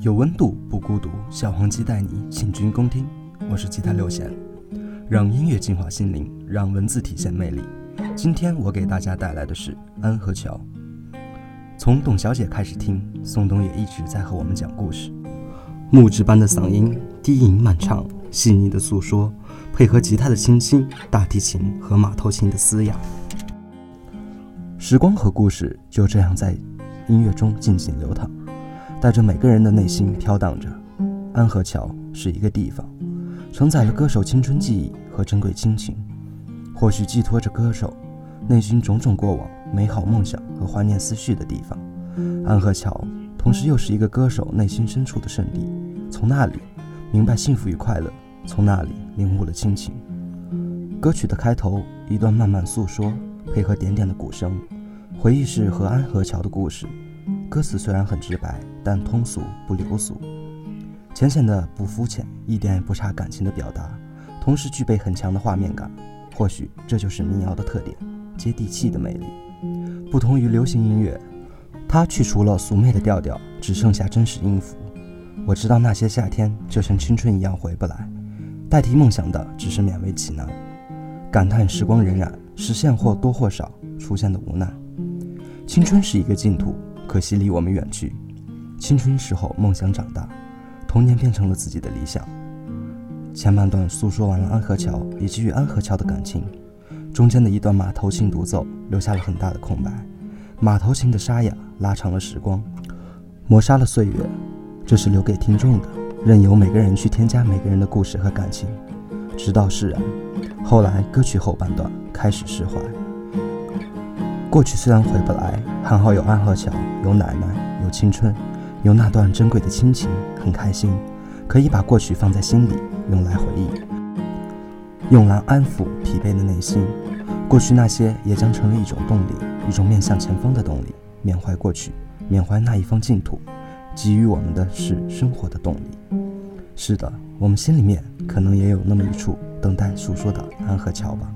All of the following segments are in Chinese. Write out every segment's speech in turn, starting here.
有温度不孤独，小黄鸡带你请君共听。我是吉他六弦，让音乐净化心灵，让文字体现魅力。今天我给大家带来的是《安和桥》。从董小姐开始听，宋冬野一直在和我们讲故事。木质般的嗓音，低吟慢唱，细腻的诉说，配合吉他的清新，大提琴和马头琴的嘶哑，时光和故事就这样在音乐中静静流淌。带着每个人的内心飘荡着，安河桥是一个地方，承载了歌手青春记忆和珍贵亲情，或许寄托着歌手内心种种过往、美好梦想和怀念思绪的地方。安河桥同时又是一个歌手内心深处的圣地，从那里明白幸福与快乐，从那里领悟了亲情。歌曲的开头一段慢慢诉说，配合点点的鼓声，回忆是和安河桥的故事。歌词虽然很直白，但通俗不流俗，浅显的不肤浅，一点也不差感情的表达，同时具备很强的画面感。或许这就是民谣的特点，接地气的魅力。不同于流行音乐，它去除了俗媚的调调，只剩下真实音符。我知道那些夏天就像青春一样回不来，代替梦想的只是勉为其难，感叹时光荏苒，实现或多或少出现的无奈。青春是一个净土。可惜离我们远去，青春时候梦想长大，童年变成了自己的理想。前半段诉说完了安河桥以及与安河桥的感情，中间的一段马头琴独奏留下了很大的空白。马头琴的沙哑拉长了时光，磨杀了岁月，这是留给听众的，任由每个人去添加每个人的故事和感情，直到释然。后来歌曲后半段开始释怀。过去虽然回不来，还好有安河桥，有奶奶，有青春，有那段珍贵的亲情，很开心，可以把过去放在心里，用来回忆，用来安抚疲惫的内心。过去那些也将成为一种动力，一种面向前方的动力。缅怀过去，缅怀那一方净土，给予我们的是生活的动力。是的，我们心里面可能也有那么一处等待诉说的安和桥吧。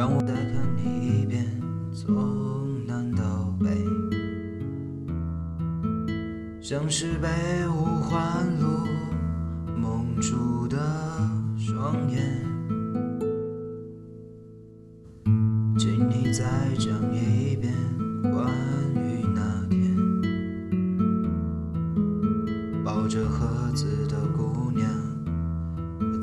让我再看你一遍，从南到北，像是被五环路蒙住的双眼，请你再讲一遍关于那天抱着盒子的姑娘和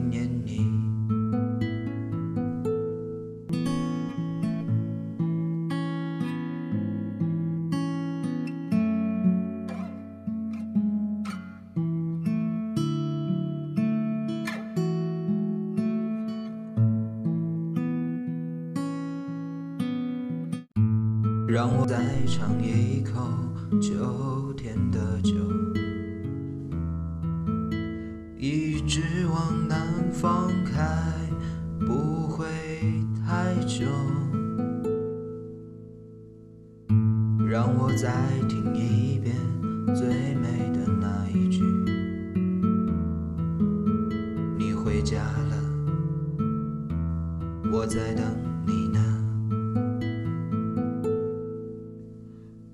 让我再尝一口秋天的酒，一直往南方开，不会太久。让我再听一遍最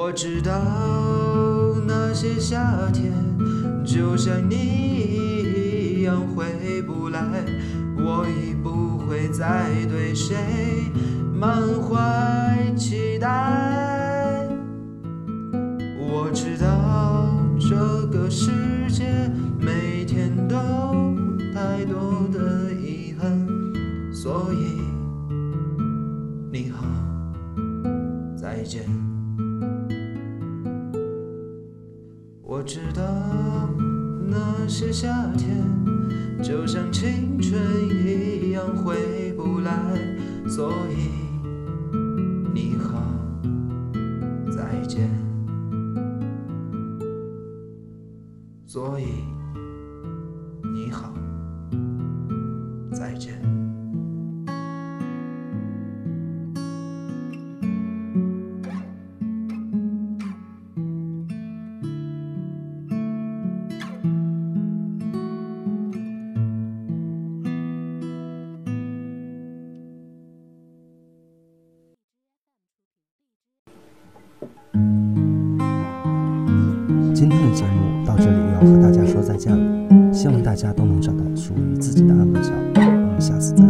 我知道那些夏天就像你一样回不来，我已不会再对谁满怀期待。我知道这个世界每天都太多的遗憾，所以你好，再见。知道那些夏天就像青春一样回不来，所以你好，再见。所以你好，再见。到这里又要和大家说再见了，希望大家都能找到属于自己的安和桥。我们下次再会。